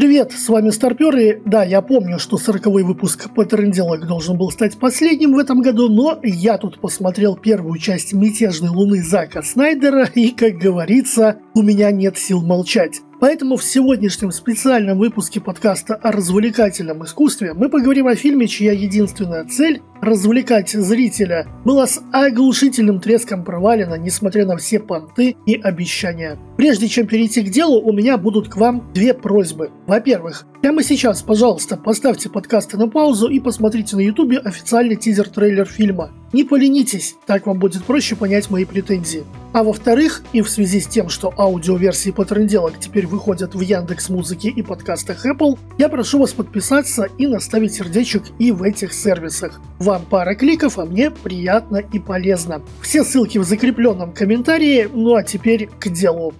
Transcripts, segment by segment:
Привет, с вами Старперы. Да, я помню, что 40-й выпуск Паттернделок должен был стать последним в этом году, но я тут посмотрел первую часть «Мятежной луны» Зака Снайдера, и, как говорится, у меня нет сил молчать. Поэтому в сегодняшнем специальном выпуске подкаста о развлекательном искусстве мы поговорим о фильме, чья единственная цель – развлекать зрителя, была с оглушительным треском провалена, несмотря на все понты и обещания. Прежде чем перейти к делу, у меня будут к вам две просьбы. Во-первых, прямо сейчас, пожалуйста, поставьте подкасты на паузу и посмотрите на ютубе официальный тизер-трейлер фильма. Не поленитесь, так вам будет проще понять мои претензии. А во-вторых, и в связи с тем, что аудиоверсии потренделок теперь выходят в Яндекс Музыке и подкастах Apple, я прошу вас подписаться и наставить сердечек и в этих сервисах. Вам пара кликов, а мне приятно и полезно. Все ссылки в закрепленном комментарии, ну а теперь к делу.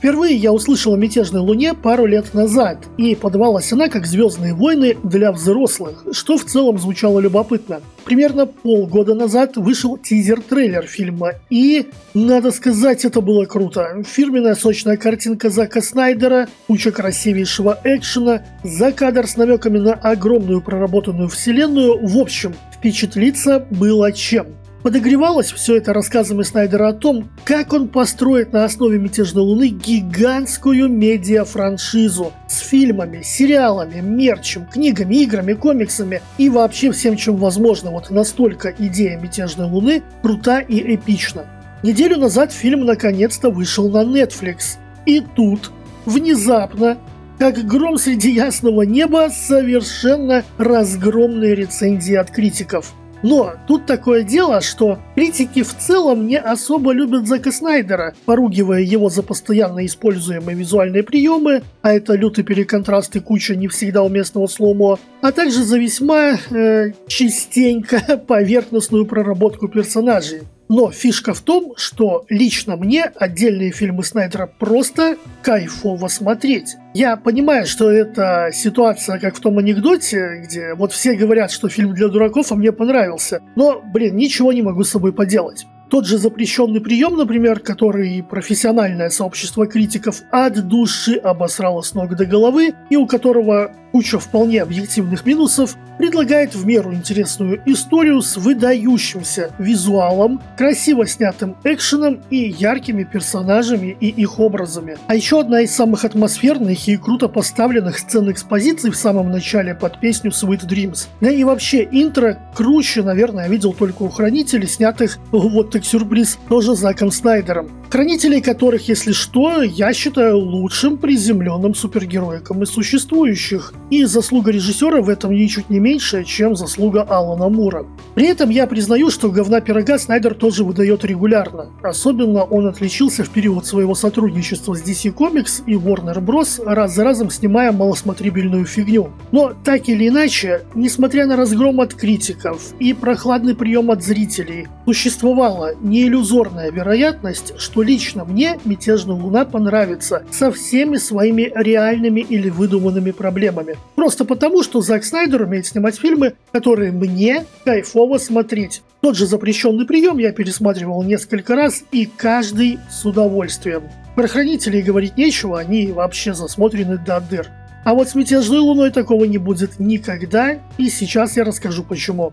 Впервые я услышал о «Мятежной луне» пару лет назад, и подавалась она как «Звездные войны» для взрослых, что в целом звучало любопытно. Примерно полгода назад вышел тизер-трейлер фильма, и, надо сказать, это было круто. Фирменная сочная картинка Зака Снайдера, куча красивейшего экшена, за кадр с намеками на огромную проработанную вселенную, в общем, впечатлиться было чем. Подогревалось все это рассказами Снайдера о том, как он построит на основе «Мятежной луны» гигантскую медиа-франшизу с фильмами, сериалами, мерчем, книгами, играми, комиксами и вообще всем, чем возможно. Вот настолько идея «Мятежной луны» крута и эпична. Неделю назад фильм наконец-то вышел на Netflix. И тут, внезапно, как гром среди ясного неба, совершенно разгромные рецензии от критиков – но тут такое дело, что критики в целом не особо любят Зака Снайдера, поругивая его за постоянно используемые визуальные приемы, а это лютый переконтраст и куча не всегда уместного слома, а также за весьма э, частенько поверхностную проработку персонажей. Но фишка в том, что лично мне отдельные фильмы Снайдера просто кайфово смотреть. Я понимаю, что это ситуация, как в том анекдоте, где вот все говорят, что фильм для дураков, а мне понравился. Но, блин, ничего не могу с собой поделать. Тот же запрещенный прием, например, который профессиональное сообщество критиков от души обосрало с ног до головы, и у которого куча вполне объективных минусов, предлагает в меру интересную историю с выдающимся визуалом, красиво снятым экшеном и яркими персонажами и их образами. А еще одна из самых атмосферных и круто поставленных сцен экспозиции в самом начале под песню Sweet Dreams. Да и вообще интро круче, наверное, видел только у Хранителей, снятых, вот так сюрприз, тоже Заком Снайдером. Хранителей которых, если что, я считаю лучшим приземленным супергероиком из существующих. И заслуга режиссера в этом ничуть не меньше, чем заслуга Алана Мура. При этом я признаю, что говна пирога Снайдер тоже выдает регулярно. Особенно он отличился в период своего сотрудничества с DC Comics и Warner Bros. раз за разом снимая малосмотрибельную фигню. Но так или иначе, несмотря на разгром от критиков и прохладный прием от зрителей, существовала неиллюзорная вероятность, что лично мне «Мятежная луна» понравится со всеми своими реальными или выдуманными проблемами. Просто потому, что Зак Снайдер умеет снимать фильмы, которые мне кайфово смотреть. Тот же запрещенный прием я пересматривал несколько раз и каждый с удовольствием. Про хранителей говорить нечего, они вообще засмотрены до дыр. А вот с мятежной луной такого не будет никогда, и сейчас я расскажу почему.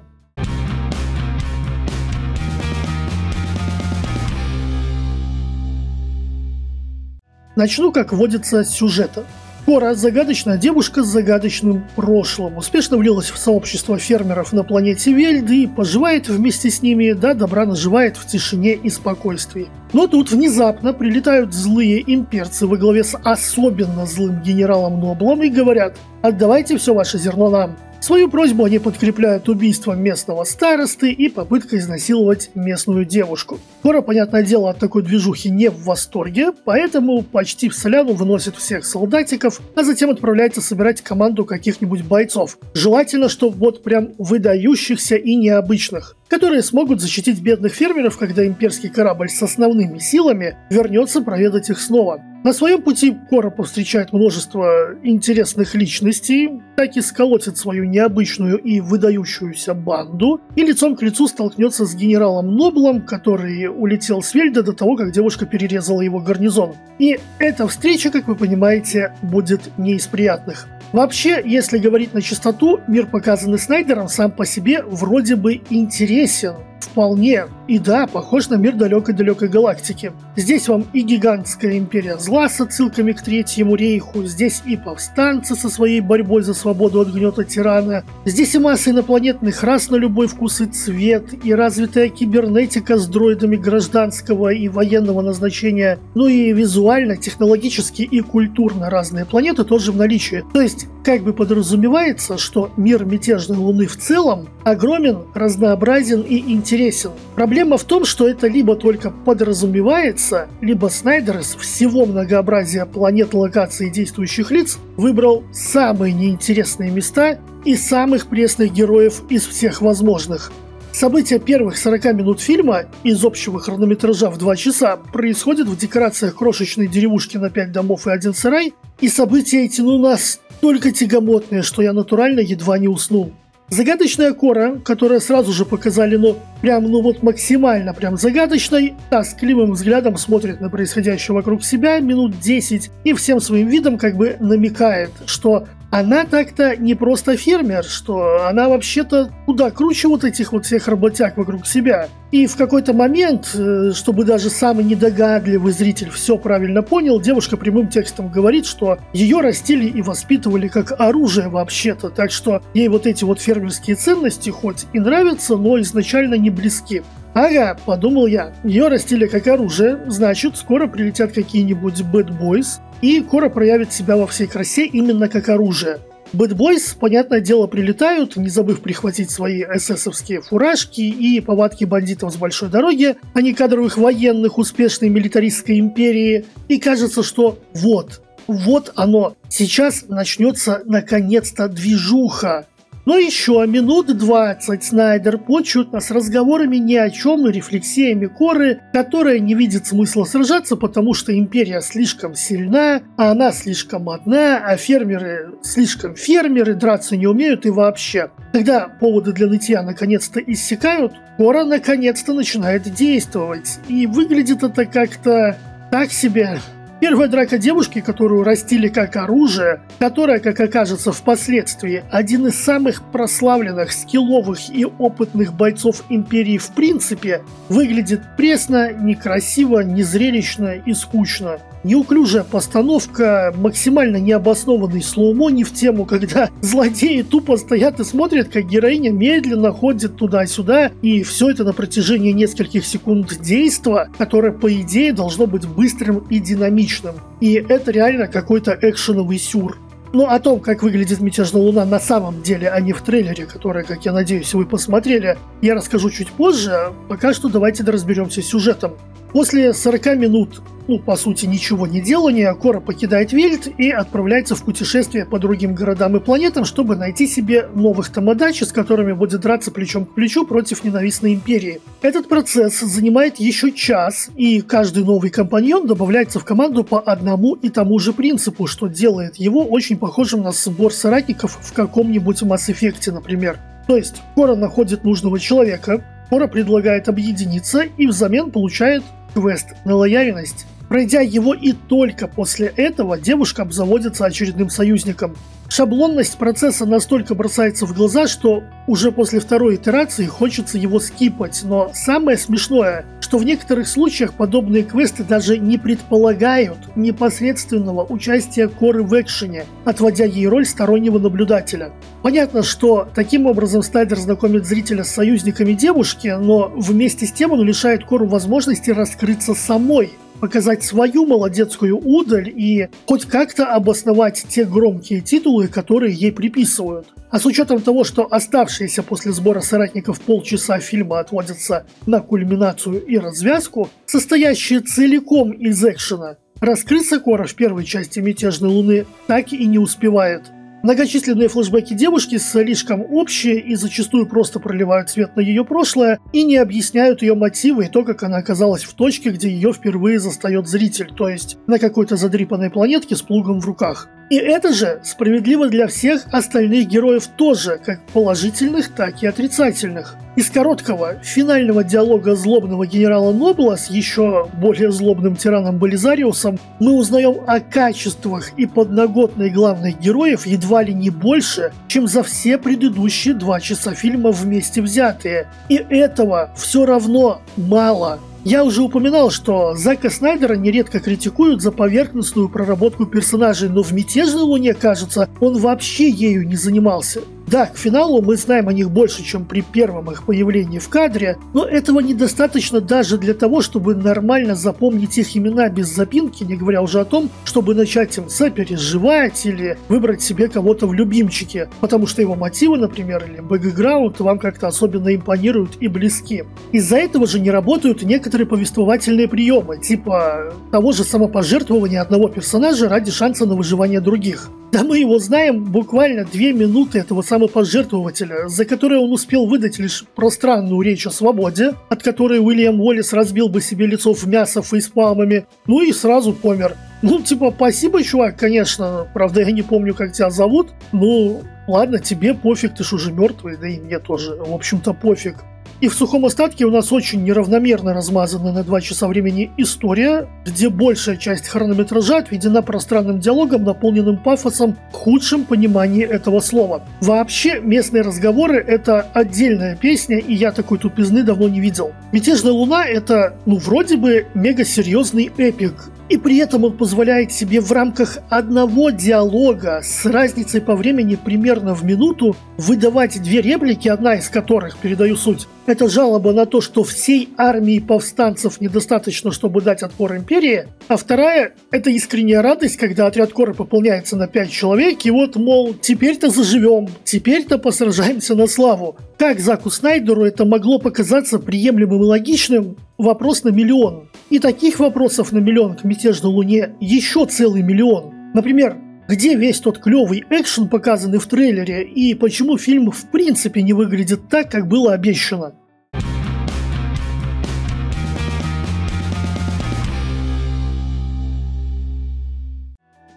Начну, как водится, с сюжета. Кора – загадочная девушка с загадочным прошлым. Успешно влилась в сообщество фермеров на планете Вельд и поживает вместе с ними, да, добра наживает в тишине и спокойствии. Но тут внезапно прилетают злые имперцы во главе с особенно злым генералом Ноблом и говорят «Отдавайте все ваше зерно нам». Свою просьбу они подкрепляют убийством местного старосты и попыткой изнасиловать местную девушку. Кора, понятное дело, от такой движухи не в восторге, поэтому почти в соляну выносит всех солдатиков, а затем отправляется собирать команду каких-нибудь бойцов. Желательно, чтобы вот прям выдающихся и необычных которые смогут защитить бедных фермеров, когда имперский корабль с основными силами вернется проведать их снова. На своем пути Кора повстречает множество интересных личностей, так и сколотит свою необычную и выдающуюся банду, и лицом к лицу столкнется с генералом Ноблом, который улетел с Вельда до того, как девушка перерезала его гарнизон. И эта встреча, как вы понимаете, будет не из приятных. Вообще, если говорить на чистоту, мир, показанный Снайдером, сам по себе вроде бы интересен. Вполне. И да, похож на мир далекой-далекой галактики. Здесь вам и гигантская империя зла с отсылками к Третьему рейху, здесь и повстанцы со своей борьбой за свободу от гнета тирана, здесь и масса инопланетных рас на любой вкус и цвет, и развитая кибернетика с дроидами гражданского и военного назначения, ну и визуально, технологически и культурно разные планеты тоже в наличии. То есть, как бы подразумевается, что мир мятежной Луны в целом огромен, разнообразен и интересен. Проблема в том, что это либо только подразумевается, либо Снайдер из всего многообразия планет, локаций и действующих лиц выбрал самые неинтересные места и самых пресных героев из всех возможных. События первых 40 минут фильма из общего хронометража в 2 часа происходят в декорациях крошечной деревушки на 5 домов и один сарай, и события эти ну настолько тягомотные, что я натурально едва не уснул. Загадочная Кора, которая сразу же показали, ну, прям, ну вот максимально прям загадочной, климым взглядом смотрит на происходящее вокруг себя минут 10 и всем своим видом как бы намекает, что она так-то не просто фермер, что она вообще-то куда круче вот этих вот всех работяг вокруг себя. И в какой-то момент, э, чтобы даже самый недогадливый зритель все правильно понял, девушка прямым текстом говорит, что ее растили и воспитывали как оружие вообще-то, так что ей вот эти вот фермерские ценности хоть и нравятся, но изначально не близки. Ага, подумал я, ее растили как оружие, значит, скоро прилетят какие-нибудь boys, и Кора проявит себя во всей красе именно как оружие. Bad boys, понятное дело, прилетают, не забыв прихватить свои эсэсовские фуражки и повадки бандитов с большой дороги, а не кадровых военных успешной милитаристской империи. И кажется, что вот, вот оно, сейчас начнется наконец-то движуха. Но еще минут 20 Снайдер почует нас разговорами ни о чем и рефлексиями Коры, которая не видит смысла сражаться, потому что империя слишком сильна, а она слишком одна, а фермеры слишком фермеры, драться не умеют и вообще. Когда поводы для нытья наконец-то иссякают, Кора наконец-то начинает действовать. И выглядит это как-то так себе. Первая драка девушки, которую растили как оружие, которая, как окажется впоследствии, один из самых прославленных, скилловых и опытных бойцов Империи в принципе, выглядит пресно, некрасиво, незрелищно и скучно. Неуклюжая постановка, максимально необоснованный слоумо не в тему, когда злодеи тупо стоят и смотрят, как героиня медленно ходит туда-сюда, и все это на протяжении нескольких секунд действа, которое, по идее, должно быть быстрым и динамичным. И это реально какой-то экшеновый сюр. Ну, о том, как выглядит «Мятежная луна» на самом деле, а не в трейлере, который, как я надеюсь, вы посмотрели, я расскажу чуть позже. Пока что давайте разберемся с сюжетом. После 40 минут, ну, по сути, ничего не делания, Кора покидает Вельт и отправляется в путешествие по другим городам и планетам, чтобы найти себе новых тамадачи, с которыми будет драться плечом к плечу против ненавистной империи. Этот процесс занимает еще час, и каждый новый компаньон добавляется в команду по одному и тому же принципу, что делает его очень похожим на сбор соратников в каком-нибудь Mass Effect, например. То есть, Кора находит нужного человека, Кора предлагает объединиться и взамен получает квест на лояльность. Пройдя его и только после этого, девушка обзаводится очередным союзником. Шаблонность процесса настолько бросается в глаза, что уже после второй итерации хочется его скипать, но самое смешное, что в некоторых случаях подобные квесты даже не предполагают непосредственного участия Коры в экшене, отводя ей роль стороннего наблюдателя. Понятно, что таким образом Снайдер знакомит зрителя с союзниками девушки, но вместе с тем он лишает Кору возможности раскрыться самой, показать свою молодецкую удаль и хоть как-то обосновать те громкие титулы, которые ей приписывают. А с учетом того, что оставшиеся после сбора соратников полчаса фильма отводятся на кульминацию и развязку, состоящие целиком из экшена, раскрыться Кора в первой части «Мятежной Луны» так и не успевает. Многочисленные флешбеки девушки слишком общие и зачастую просто проливают свет на ее прошлое и не объясняют ее мотивы и то, как она оказалась в точке, где ее впервые застает зритель, то есть на какой-то задрипанной планетке с плугом в руках. И это же справедливо для всех остальных героев тоже, как положительных, так и отрицательных. Из короткого финального диалога злобного генерала Нобла с еще более злобным тираном Болизариусом мы узнаем о качествах и подноготной главных героев едва ли не больше, чем за все предыдущие два часа фильма вместе взятые. И этого все равно мало. Я уже упоминал, что Зака Снайдера нередко критикуют за поверхностную проработку персонажей, но в «Мятежной луне», кажется, он вообще ею не занимался. Да, к финалу мы знаем о них больше, чем при первом их появлении в кадре, но этого недостаточно даже для того, чтобы нормально запомнить их имена без запинки, не говоря уже о том, чтобы начать им сопереживать или выбрать себе кого-то в любимчике, потому что его мотивы, например, или бэкграунд вам как-то особенно импонируют и близки. Из-за этого же не работают некоторые повествовательные приемы, типа того же самопожертвования одного персонажа ради шанса на выживание других. Да мы его знаем буквально две минуты этого самопожертвователя, за которые он успел выдать лишь пространную речь о свободе, от которой Уильям Уоллес разбил бы себе лицо в мясо фейспалмами, ну и сразу помер. Ну, типа, спасибо, чувак, конечно. Правда, я не помню, как тебя зовут. Ну, ладно, тебе пофиг, ты ж уже мертвый, да и мне тоже, в общем-то, пофиг. И в сухом остатке у нас очень неравномерно размазана на два часа времени история, где большая часть хронометража отведена пространным диалогом, наполненным пафосом в худшем понимании этого слова. Вообще, местные разговоры — это отдельная песня, и я такой тупизны давно не видел. «Мятежная луна» — это, ну, вроде бы мега серьезный эпик, и при этом он позволяет себе в рамках одного диалога с разницей по времени примерно в минуту выдавать две реплики, одна из которых, передаю суть, это жалоба на то, что всей армии повстанцев недостаточно, чтобы дать отпор империи, а вторая – это искренняя радость, когда отряд Коры пополняется на пять человек, и вот, мол, теперь-то заживем, теперь-то посражаемся на славу. Как Заку Снайдеру это могло показаться приемлемым и логичным? Вопрос на миллион. И таких вопросов на миллион к мятежной луне еще целый миллион. Например, где весь тот клевый экшен, показанный в трейлере, и почему фильм в принципе не выглядит так, как было обещано?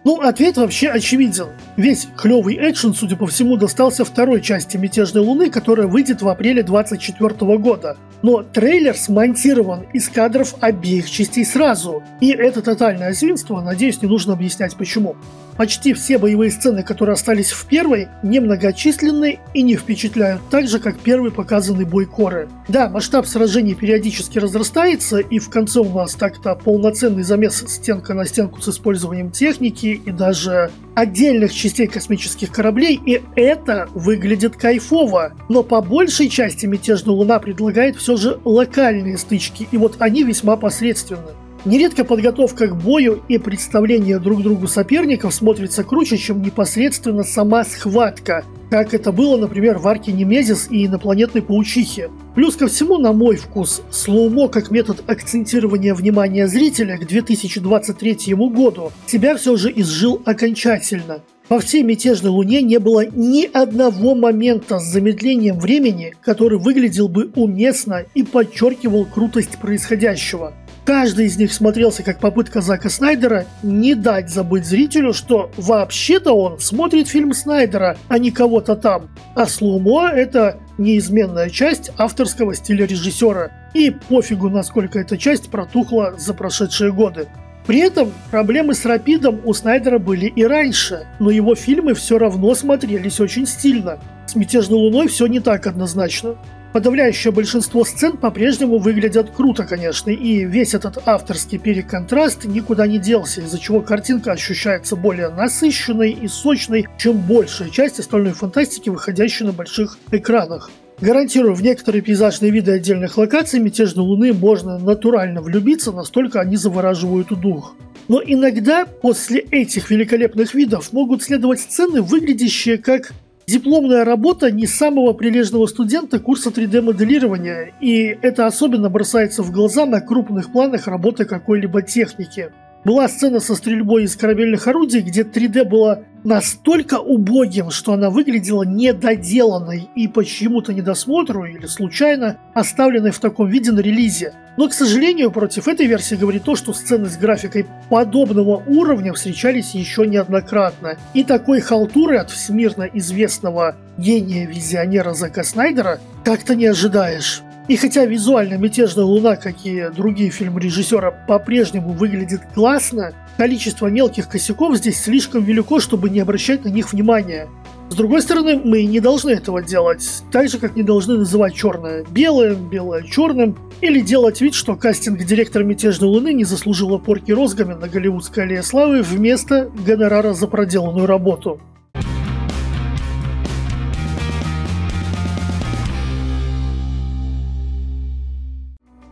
Ну, ответ вообще очевиден. Весь клевый экшен, судя по всему, достался второй части «Мятежной луны», которая выйдет в апреле 2024 года. Но трейлер смонтирован из кадров обеих частей сразу. И это тотальное свинство, надеюсь, не нужно объяснять почему. Почти все боевые сцены, которые остались в первой, немногочисленны и не впечатляют так же, как первый показанный бой Коры. Да, масштаб сражений периодически разрастается, и в конце у нас так-то полноценный замес стенка на стенку с использованием техники и даже отдельных частей космических кораблей, и это выглядит кайфово. Но по большей части «Мятежная луна» предлагает все же локальные стычки, и вот они весьма посредственны. Нередко подготовка к бою и представление друг другу соперников смотрится круче, чем непосредственно сама схватка, как это было, например, в арке Немезис и инопланетной паучихе. Плюс ко всему, на мой вкус, слоумо как метод акцентирования внимания зрителя к 2023 году себя все же изжил окончательно. Во всей мятежной луне не было ни одного момента с замедлением времени, который выглядел бы уместно и подчеркивал крутость происходящего. Каждый из них смотрелся как попытка Зака Снайдера не дать забыть зрителю, что вообще-то он смотрит фильм Снайдера, а не кого-то там. А слумо – это неизменная часть авторского стиля режиссера. И пофигу, насколько эта часть протухла за прошедшие годы. При этом проблемы с Рапидом у Снайдера были и раньше, но его фильмы все равно смотрелись очень стильно. С «Мятежной луной» все не так однозначно. Подавляющее большинство сцен по-прежнему выглядят круто, конечно, и весь этот авторский переконтраст никуда не делся, из-за чего картинка ощущается более насыщенной и сочной, чем большая часть остальной фантастики, выходящей на больших экранах. Гарантирую, в некоторые пейзажные виды отдельных локаций мятежной луны можно натурально влюбиться, настолько они завораживают дух. Но иногда после этих великолепных видов могут следовать сцены, выглядящие как Дипломная работа не самого прилежного студента курса 3D-моделирования, и это особенно бросается в глаза на крупных планах работы какой-либо техники. Была сцена со стрельбой из корабельных орудий, где 3D было настолько убогим, что она выглядела недоделанной и по чьему-то недосмотру или случайно оставленной в таком виде на релизе. Но, к сожалению, против этой версии говорит то, что сцены с графикой подобного уровня встречались еще неоднократно. И такой халтуры от всемирно известного гения-визионера Зака Снайдера как-то не ожидаешь. И хотя визуально «Мятежная луна», как и другие фильмы режиссера, по-прежнему выглядит классно, количество мелких косяков здесь слишком велико, чтобы не обращать на них внимания. С другой стороны, мы не должны этого делать, так же, как не должны называть черное белым, белое черным, или делать вид, что кастинг-директор «Мятежной луны» не заслужила порки розгами на голливудской аллее славы вместо гонорара за проделанную работу.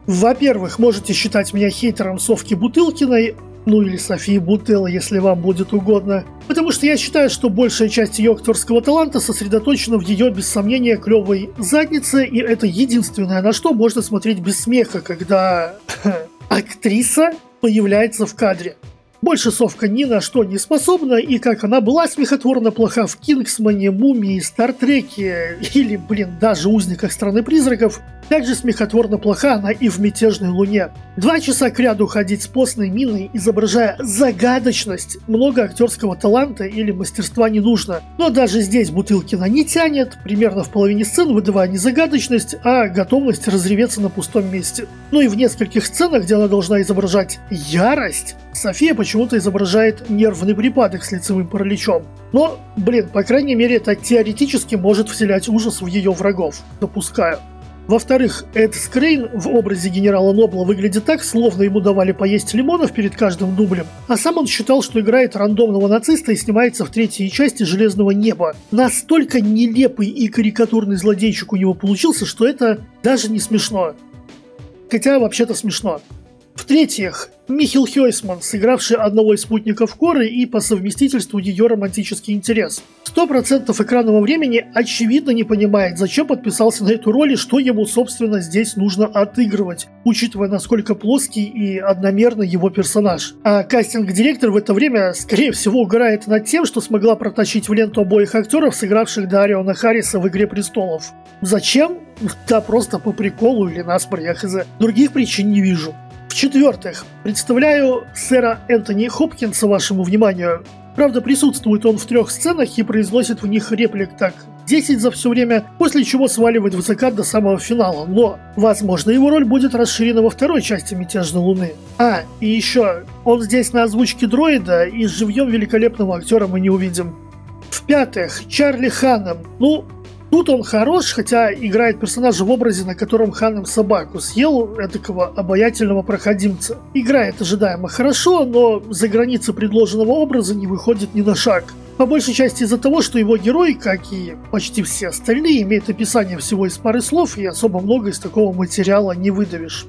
Во-первых, можете считать меня хейтером Совки Бутылкиной, ну или Софии Бутелла, если вам будет угодно. Потому что я считаю, что большая часть ее актерского таланта сосредоточена в ее, без сомнения, клевой заднице, и это единственное, на что можно смотреть без смеха, когда актриса появляется в кадре. Больше совка ни на что не способна, и как она была смехотворно плоха в Кингсмане, Мумии, Стартреке или, блин, даже Узниках Страны Призраков, также смехотворно плоха она и в «Мятежной луне». Два часа к ряду ходить с постной миной, изображая загадочность, много актерского таланта или мастерства не нужно. Но даже здесь Бутылкина не тянет, примерно в половине сцен выдавая не загадочность, а готовность разреветься на пустом месте. Ну и в нескольких сценах, где она должна изображать ярость, София почему-то изображает нервный припадок с лицевым параличом. Но, блин, по крайней мере, это теоретически может вселять ужас в ее врагов. Допускаю. Во-вторых, Эд Скрейн в образе генерала Нобла выглядит так, словно ему давали поесть лимонов перед каждым дублем, а сам он считал, что играет рандомного нациста и снимается в третьей части «Железного неба». Настолько нелепый и карикатурный злодейчик у него получился, что это даже не смешно. Хотя вообще-то смешно. В-третьих, Михил Хёйсман, сыгравший одного из спутников Коры и по совместительству ее романтический интерес. Сто процентов экранного времени очевидно не понимает, зачем подписался на эту роль и что ему, собственно, здесь нужно отыгрывать, учитывая, насколько плоский и одномерный его персонаж. А кастинг-директор в это время, скорее всего, угорает над тем, что смогла протащить в ленту обоих актеров, сыгравших Дариона Харриса в «Игре престолов». Зачем? Да просто по приколу или насмор, я хз. Других причин не вижу. В-четвертых, представляю сэра Энтони Хопкинса вашему вниманию. Правда, присутствует он в трех сценах и произносит в них реплик так 10 за все время, после чего сваливает в закат до самого финала. Но, возможно, его роль будет расширена во второй части «Мятежной луны». А, и еще, он здесь на озвучке дроида, и живьем великолепного актера мы не увидим. В-пятых, Чарли Ханнем. Ну, Тут он хорош, хотя играет персонажа в образе, на котором Ханом собаку съел, этакого обаятельного проходимца. Играет ожидаемо хорошо, но за границы предложенного образа не выходит ни на шаг. По большей части из-за того, что его герой, как и почти все остальные, имеет описание всего из пары слов, и особо много из такого материала не выдавишь.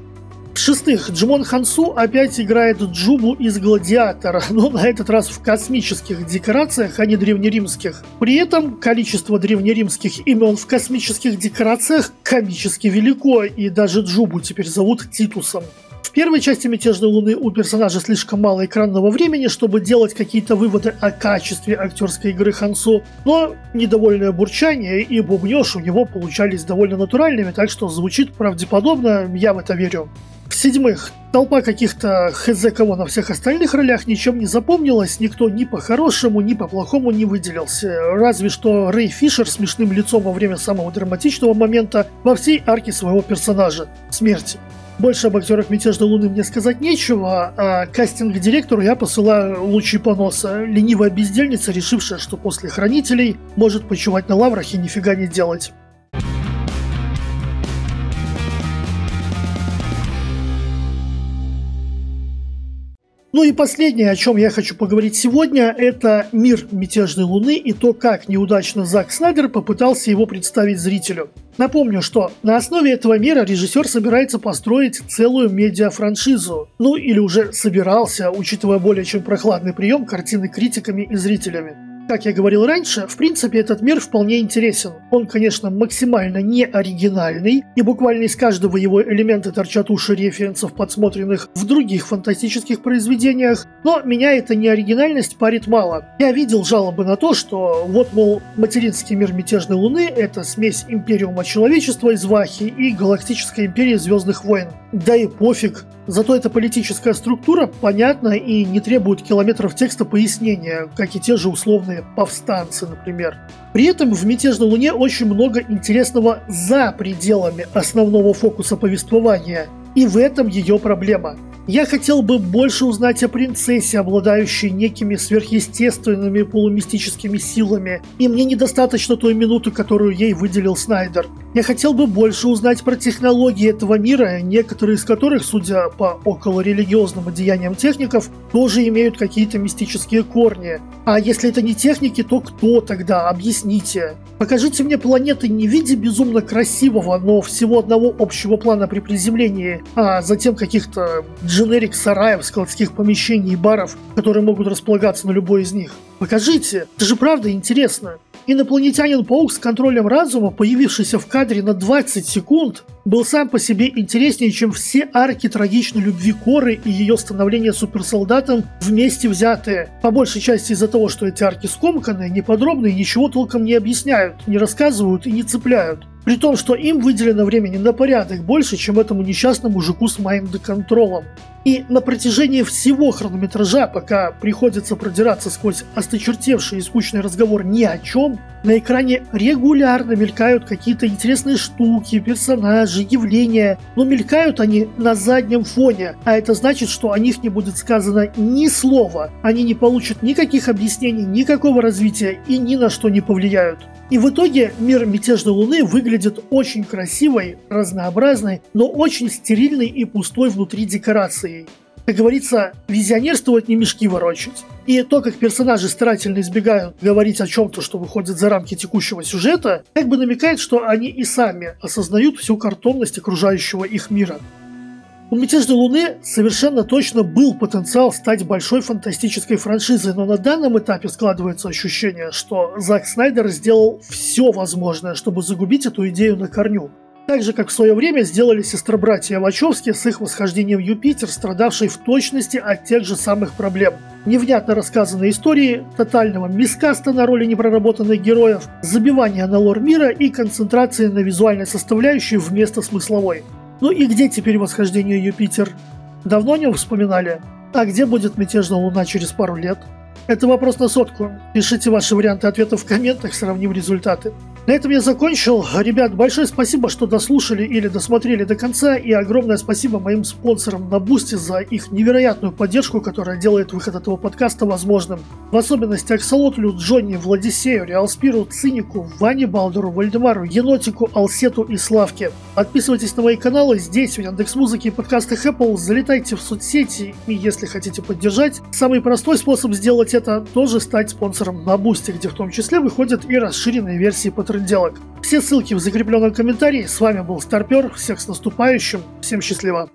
В-шестых, Джимон Хансу опять играет Джубу из «Гладиатора», но на этот раз в космических декорациях, а не древнеримских. При этом количество древнеримских имен в космических декорациях комически велико, и даже Джубу теперь зовут Титусом. В первой части «Мятежной луны» у персонажа слишком мало экранного времени, чтобы делать какие-то выводы о качестве актерской игры Хансу, но недовольное бурчание и бубнеж у него получались довольно натуральными, так что звучит правдеподобно, я в это верю. В-седьмых, толпа каких-то хз кого на всех остальных ролях ничем не запомнилась, никто ни по-хорошему, ни по-плохому не выделился. Разве что Рэй Фишер смешным лицом во время самого драматичного момента во всей арке своего персонажа – смерти. Больше об актерах «Мятежной луны» мне сказать нечего, а кастинг-директору я посылаю лучи поноса. Ленивая бездельница, решившая, что после «Хранителей» может почивать на лаврах и нифига не делать. Ну и последнее, о чем я хочу поговорить сегодня, это мир Мятежной Луны и то, как неудачно Зак Снайдер попытался его представить зрителю. Напомню, что на основе этого мира режиссер собирается построить целую медиафраншизу. Ну или уже собирался, учитывая более чем прохладный прием картины критиками и зрителями. Как я говорил раньше, в принципе этот мир вполне интересен. Он, конечно, максимально не оригинальный, и буквально из каждого его элемента торчат уши референсов, подсмотренных в других фантастических произведениях, но меня эта неоригинальность парит мало. Я видел жалобы на то, что вот, мол, материнский мир Мятежной Луны — это смесь Империума Человечества из Вахи и Галактической Империи Звездных Войн. Да и пофиг. Зато эта политическая структура понятна и не требует километров текста пояснения, как и те же условные повстанцы, например. При этом в «Мятежной Луне» очень много интересного за пределами основного фокуса повествования. И в этом ее проблема – я хотел бы больше узнать о принцессе, обладающей некими сверхъестественными полумистическими силами, и мне недостаточно той минуты, которую ей выделил Снайдер. Я хотел бы больше узнать про технологии этого мира, некоторые из которых, судя по околорелигиозным одеяниям техников, тоже имеют какие-то мистические корни. А если это не техники, то кто тогда? Объясните. Покажите мне планеты не в виде безумно красивого, но всего одного общего плана при приземлении, а затем каких-то дженерик сараев, складских помещений и баров, которые могут располагаться на любой из них. Покажите, это же правда интересно. Инопланетянин-паук с контролем разума, появившийся в кадре на 20 секунд, был сам по себе интереснее, чем все арки трагичной любви Коры и ее становления суперсолдатом вместе взятые. По большей части из-за того, что эти арки скомканные, неподробные, ничего толком не объясняют, не рассказывают и не цепляют. При том, что им выделено времени на порядок больше, чем этому несчастному мужику с майнд-контролом. И на протяжении всего хронометража, пока приходится продираться сквозь осточертевший и скучный разговор ни о чем, на экране регулярно мелькают какие-то интересные штуки, персонажи, явления, но мелькают они на заднем фоне, а это значит, что о них не будет сказано ни слова, они не получат никаких объяснений, никакого развития и ни на что не повлияют. И в итоге мир Мятежной Луны выглядит очень красивой, разнообразной, но очень стерильной и пустой внутри декорацией. Как говорится, визионерствовать не мешки ворочать. И то, как персонажи старательно избегают говорить о чем-то, что выходит за рамки текущего сюжета, как бы намекает, что они и сами осознают всю картонность окружающего их мира. У «Мятежной Луны» совершенно точно был потенциал стать большой фантастической франшизой, но на данном этапе складывается ощущение, что Зак Снайдер сделал все возможное, чтобы загубить эту идею на корню. Так же, как в свое время сделали сестры-братья Вачовски с их восхождением в Юпитер, страдавший в точности от тех же самых проблем. Невнятно рассказанные истории, тотального мискаста на роли непроработанных героев, забивания на лор мира и концентрации на визуальной составляющей вместо смысловой. Ну и где теперь восхождение Юпитер? Давно не вспоминали? А где будет мятежная луна через пару лет? Это вопрос на сотку. Пишите ваши варианты ответов в комментах, сравним результаты. На этом я закончил. Ребят, большое спасибо, что дослушали или досмотрели до конца, и огромное спасибо моим спонсорам на Boosty за их невероятную поддержку, которая делает выход этого подкаста возможным. В особенности Аксолотлю, Джонни, Владисею, Реалспиру, Цинику, Ване Балдеру, Вальдемару, Енотику, Алсету и Славке. Подписывайтесь на мои каналы здесь, в Яндекс.Музыке и подкастах Apple, залетайте в соцсети, и если хотите поддержать, самый простой способ сделать это тоже стать спонсором на Boosty, где в том числе выходят и расширенные версии Patreon делок. Все ссылки в закрепленном комментарии. С вами был Старпер. Всех с наступающим. Всем счастливо.